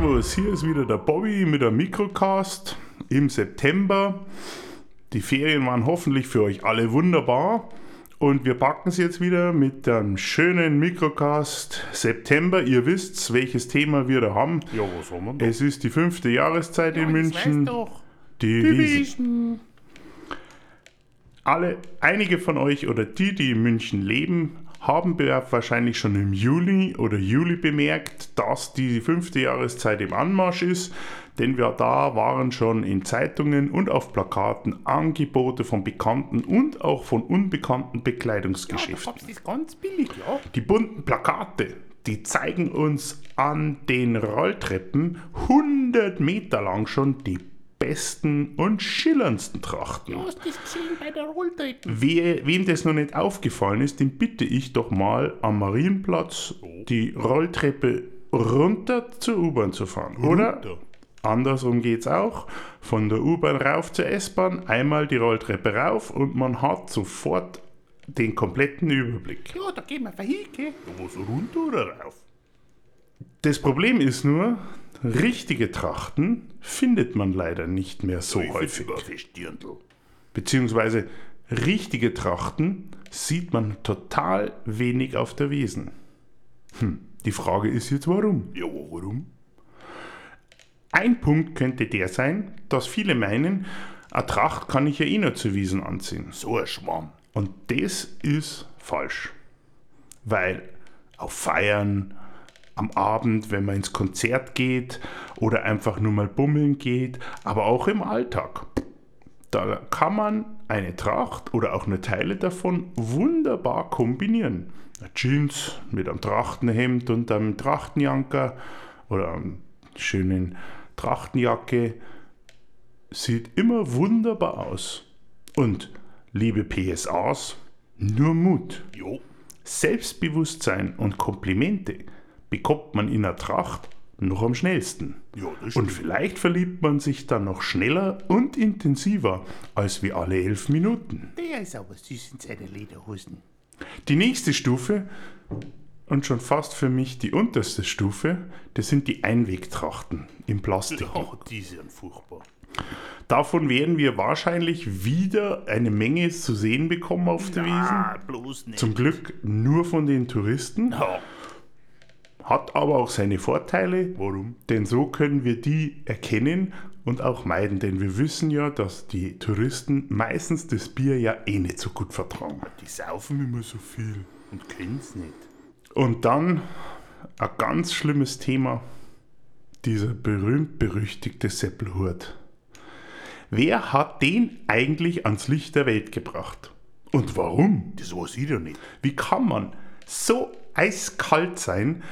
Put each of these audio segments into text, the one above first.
hier ist wieder der Bobby mit der Mikrocast im September. Die Ferien waren hoffentlich für euch alle wunderbar. Und wir packen es jetzt wieder mit einem schönen Mikrocast September. Ihr wisst, welches Thema wir da haben. Ja, was haben wir da? Es ist die fünfte Jahreszeit in das München. weiß doch. Die Wiesn. Alle, einige von euch oder die, die in München leben, haben be- wahrscheinlich schon im Juli oder Juli bemerkt, dass die fünfte Jahreszeit im Anmarsch ist, denn wir da waren schon in Zeitungen und auf Plakaten Angebote von bekannten und auch von unbekannten Ja, Bekleidungsgeschäften. gab's das ganz billig, ja. Die bunten Plakate, die zeigen uns an den Rolltreppen 100 Meter lang schon die besten und schillerndsten Trachten. Du hast das gesehen bei der Rolltreppe. Wer, wem das noch nicht aufgefallen ist, den bitte ich doch mal am Marienplatz die Rolltreppe runter zur U-Bahn zu fahren. Oder Runter? andersrum geht es auch. Von der U-Bahn rauf zur S-Bahn, einmal die Rolltreppe rauf und man hat sofort den kompletten Überblick. Ja, da gehen wir vorhin, gell? Ja, was, runter oder rauf? Das Problem ist nur, richtige Trachten findet man leider nicht mehr so häufig. Beziehungsweise richtige Trachten sieht man total wenig auf der Wiesen. Hm, die Frage ist jetzt warum? Ja, warum? Ein Punkt könnte der sein, dass viele meinen, eine Tracht kann ich ja eh nur zu Wiesen anziehen. So ein Schwamm. Und das ist falsch. Weil auf Feiern, am Abend, wenn man ins Konzert geht oder einfach nur mal bummeln geht, aber auch im Alltag. Da kann man eine Tracht oder auch nur Teile davon wunderbar kombinieren. Eine Jeans mit einem Trachtenhemd und einem Trachtenjanker oder einer schönen Trachtenjacke sieht immer wunderbar aus. Und liebe PSAs, nur Mut. Jo. Selbstbewusstsein und Komplimente bekommt man in der Tracht noch am schnellsten. Ja, das Und vielleicht verliebt man sich dann noch schneller und intensiver als wie alle elf Minuten. Der ist aber süß in seiner Lederhosen. Die nächste Stufe und schon fast für mich die unterste Stufe, das sind die Einwegtrachten im Plastik. Ja, die sind furchtbar. Davon werden wir wahrscheinlich wieder eine Menge zu sehen bekommen auf der Wiesen. Zum Glück nur von den Touristen. Ja. Hat aber auch seine Vorteile. Warum? Denn so können wir die erkennen und auch meiden. Denn wir wissen ja, dass die Touristen meistens das Bier ja eh nicht so gut vertragen. Die saufen immer so viel und können's nicht. Und dann ein ganz schlimmes Thema. Dieser berühmt-berüchtigte Seppelhut. Wer hat den eigentlich ans Licht der Welt gebracht? Und warum? Das weiß ich doch nicht. Wie kann man so eiskalt sein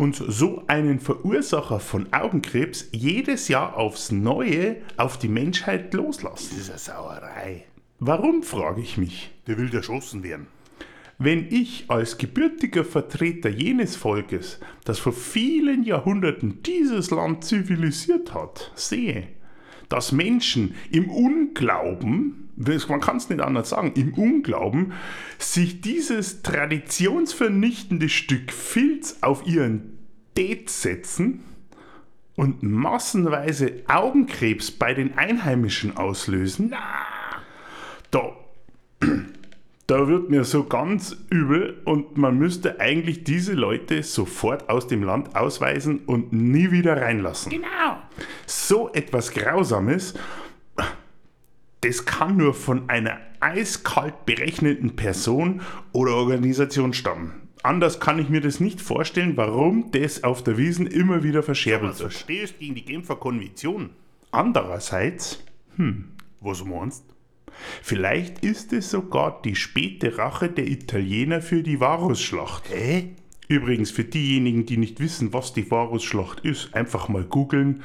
und so einen Verursacher von Augenkrebs jedes Jahr aufs Neue auf die Menschheit loslassen? Das ist eine Sauerei. Warum, frage ich mich. Der will erschossen werden. Wenn ich als gebürtiger Vertreter jenes Volkes, das vor vielen Jahrhunderten dieses Land zivilisiert hat, sehe, dass Menschen im Unglauben, man kann es nicht anders sagen, im Unglauben, sich dieses traditionsvernichtende Stück Filz auf ihren Date setzen und massenweise Augenkrebs bei den Einheimischen auslösen, da da wird mir so ganz übel und man müsste eigentlich diese Leute sofort aus dem Land ausweisen und nie wieder reinlassen. Genau. So etwas Grausames, das kann nur von einer eiskalt berechneten Person oder Organisation stammen. Anders kann ich mir das nicht vorstellen, warum das auf der Wiesen immer wieder verscherbelt wird. verstößt gegen die Genfer Konvention? Andererseits, Was meinst vielleicht ist es sogar die späte Rache der Italiener für die Varusschlacht. Hä? Übrigens, für diejenigen, die nicht wissen, was die Varusschlacht ist, einfach mal googeln.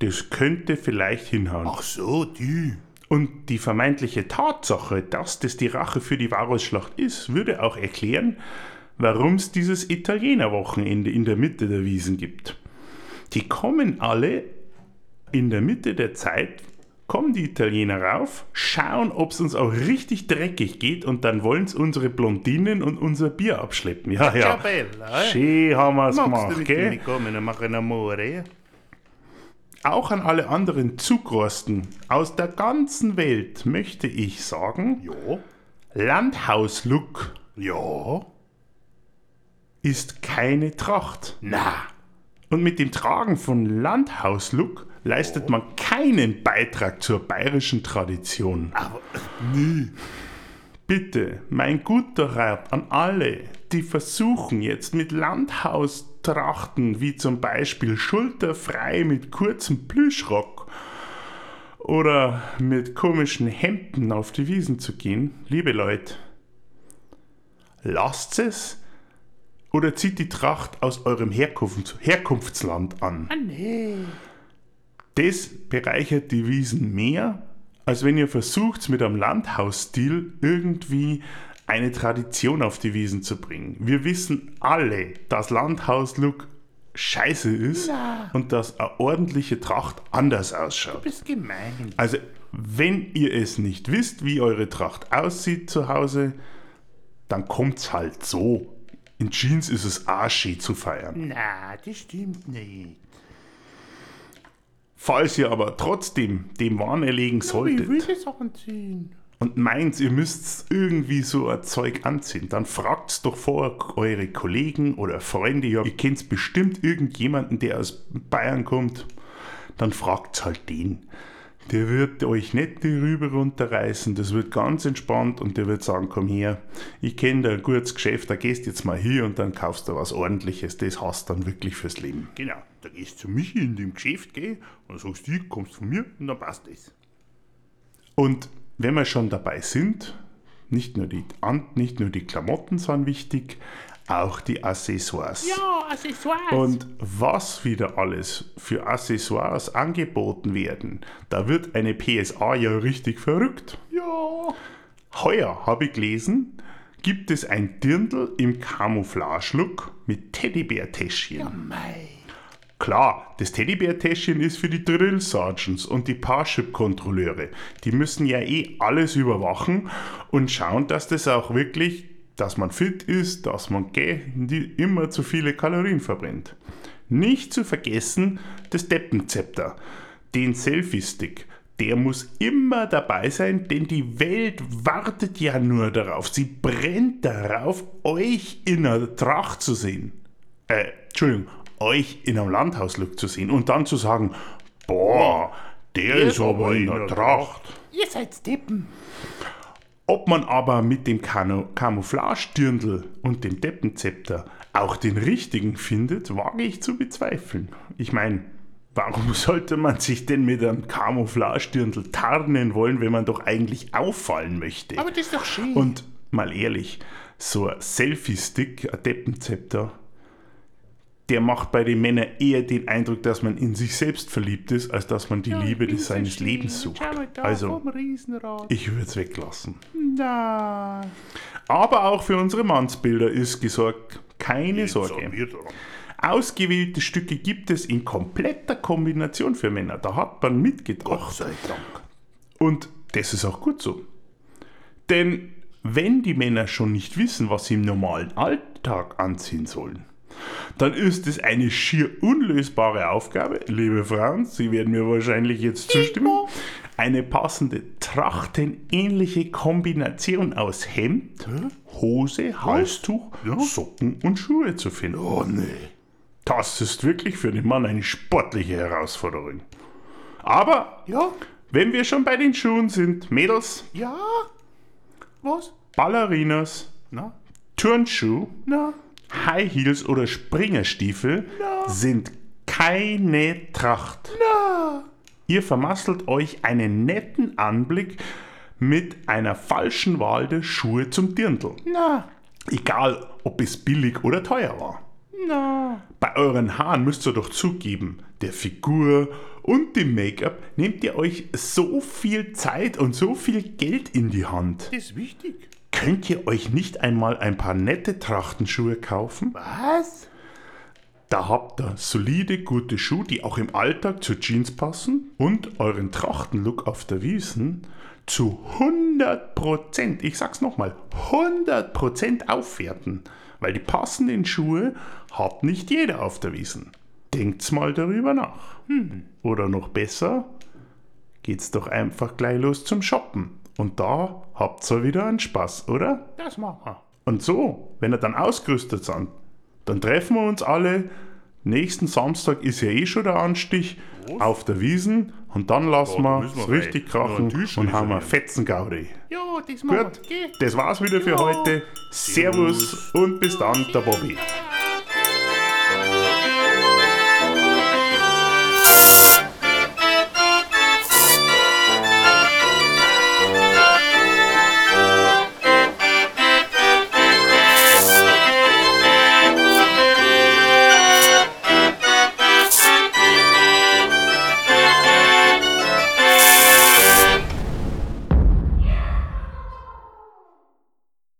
Das könnte vielleicht hinhauen. Ach so, die. Und die vermeintliche Tatsache, dass das die Rache für die Varusschlacht ist, würde auch erklären, warum es dieses Italienerwochenende in der Mitte der Wiesen gibt. Die kommen alle in der Mitte der Zeit, kommen die Italiener rauf, schauen, ob es uns auch richtig dreckig geht und dann wollen sie unsere Blondinen und unser Bier abschleppen. Ja, ja. bella, eh? Schön haben wir es gemacht, gell? kommen machen Amore? Auch an alle anderen Zugrosten aus der ganzen Welt möchte ich sagen, Ja. Landhauslook Ja. ist keine Tracht. Na. Und mit dem Tragen von Landhauslook leistet man keinen Beitrag zur bayerischen Tradition. Aber. Nee. Bitte, mein guter Rat an alle, die versuchen jetzt mit Landhaustrachten wie zum Beispiel schulterfrei mit kurzem Plüschrock oder mit komischen Hemden auf die Wiesen zu gehen, liebe Leute, lasst es oder zieht die Tracht aus eurem Herkunfts Herkunftsland an. Ah, nee. Das bereichert die Wiesen mehr, als wenn ihr versucht, mit einem Landhausstil irgendwie eine Tradition auf die Wiesen zu bringen. Wir wissen alle, dass Landhauslook scheiße ist Na. und dass eine ordentliche Tracht anders ausschaut. Bist gemein. Also, wenn ihr es nicht wisst, wie eure Tracht aussieht zu Hause, dann kommt's halt so. In Jeans ist es schön zu feiern. Na, das stimmt nicht. Falls ihr aber trotzdem dem Wahn erlegen solltet, Ich will das anziehen. Und meint, ihr müsst irgendwie so ein Zeug anziehen, dann fragt's doch vor eure Kollegen oder Freunde. Ja, ihr kennt bestimmt irgendjemanden, der aus Bayern kommt. Dann fragt's halt den. Der wird euch nicht die Rübe runterreißen, das wird ganz entspannt und der wird sagen, komm her, ich kenne da ein gutes Geschäft, da gehst jetzt mal hier und dann kaufst du was ordentliches, das hast dann wirklich fürs Leben. Genau. Da gehst du zu Michi in dem Geschäft, geh, und sagst du, kommst von mir und dann passt das. Und wenn wir schon dabei sind, nicht nur die, nicht nur die Klamotten sind wichtig, auch die Accessoires. Ja, Accessoires. Und was wieder alles für Accessoires angeboten werden, da wird eine PSA ja richtig verrückt. ja. Heuer habe ich gelesen, gibt es ein Dirndl im Camouflage-Look mit Teddybär-Täschchen. Mei. Klar, das Teddybär-Täschchen ist für die Drill Sergeants und die Parship-Kontrolleure. Die müssen ja eh alles überwachen und schauen, dass das auch wirklich, dass man fit ist, dass man gell, immer zu viele Kalorien verbrennt. Nicht zu vergessen das Deppenzepter, den Selfie-Stick. Der muss immer dabei sein, denn die Welt wartet ja nur darauf. Sie brennt darauf, euch in einer Tracht zu sehen äh, Entschuldigung, euch in einem Landhauslook zu sehen und dann zu sagen, boah, der ist aber in der Tracht. Ihr seid Deppen. Ob man aber mit dem Camouflage-Dirndl und dem Deppenzepter auch den richtigen findet, wage ich zu bezweifeln. Ich meine, warum sollte man sich denn mit einem Camouflage-Dirndl tarnen wollen, wenn man doch eigentlich auffallen möchte? Aber das ist doch schön. Und mal ehrlich, so ein Selfie-Stick, ein Deppenzepter, der macht bei den Männern eher den Eindruck, dass man in sich selbst verliebt ist, als dass man die Liebe des seines Lebens sucht. Also, ich würde es weglassen. Na. Aber auch für unsere Mannsbilder ist gesorgt. Keine Jetzt Sorge. Ausgewählte Stücke gibt es in kompletter Kombination für Männer. Da hat man Gott mitgedacht. sei Dank. Und das ist auch gut so. Denn wenn die Männer schon nicht wissen, was sie im normalen Alltag anziehen sollen, dann ist es eine schier unlösbare Aufgabe, liebe Frauen, Sie werden mir wahrscheinlich jetzt zustimmen, eine passende trachtenähnliche Kombination aus Hemd, Hose, Halstuch, Ja? Socken und Schuhe zu finden. Oh nee. Das ist wirklich für den Mann eine sportliche Herausforderung. Aber Ja? wenn wir schon bei den Schuhen sind, Mädels, Ja? Was? Ballerinas, Na? Turnschuh, Na? High Heels oder Springerstiefel sind keine Tracht. Na? Ihr vermasselt euch einen netten Anblick mit einer falschen Wahl der Schuhe zum Dirndl. Na? Egal, ob es billig oder teuer war. Na? Bei euren Haaren müsst ihr doch zugeben, der Figur und dem Make-up nehmt ihr euch so viel Zeit und so viel Geld in die Hand. Das ist wichtig. Könnt ihr euch nicht einmal ein paar nette Trachtenschuhe kaufen? Was? Da habt ihr solide, gute Schuhe, die auch im Alltag zur Jeans passen und euren Trachtenlook auf der Wiesen zu 100%, ich sag's nochmal, 100% aufwerten. Weil die passenden Schuhe hat nicht jeder auf der Wiesen. denkt's mal darüber nach. Oder noch besser, geht's doch einfach gleich los zum Shoppen. Und da habt's ja wieder einen Spaß, oder? Das machen wir. Und so, wenn ihr dann ausgerüstet sind, dann treffen wir uns alle. Nächsten Samstag ist ja eh schon der Anstich auf der Wiesen und dann lassen Ja, da wir richtig krachen und haben wir reservieren. Fetzengaudi. Ja, das machen Gut, wir. Das war's wieder für heute. Servus und bis dann, der Bobby.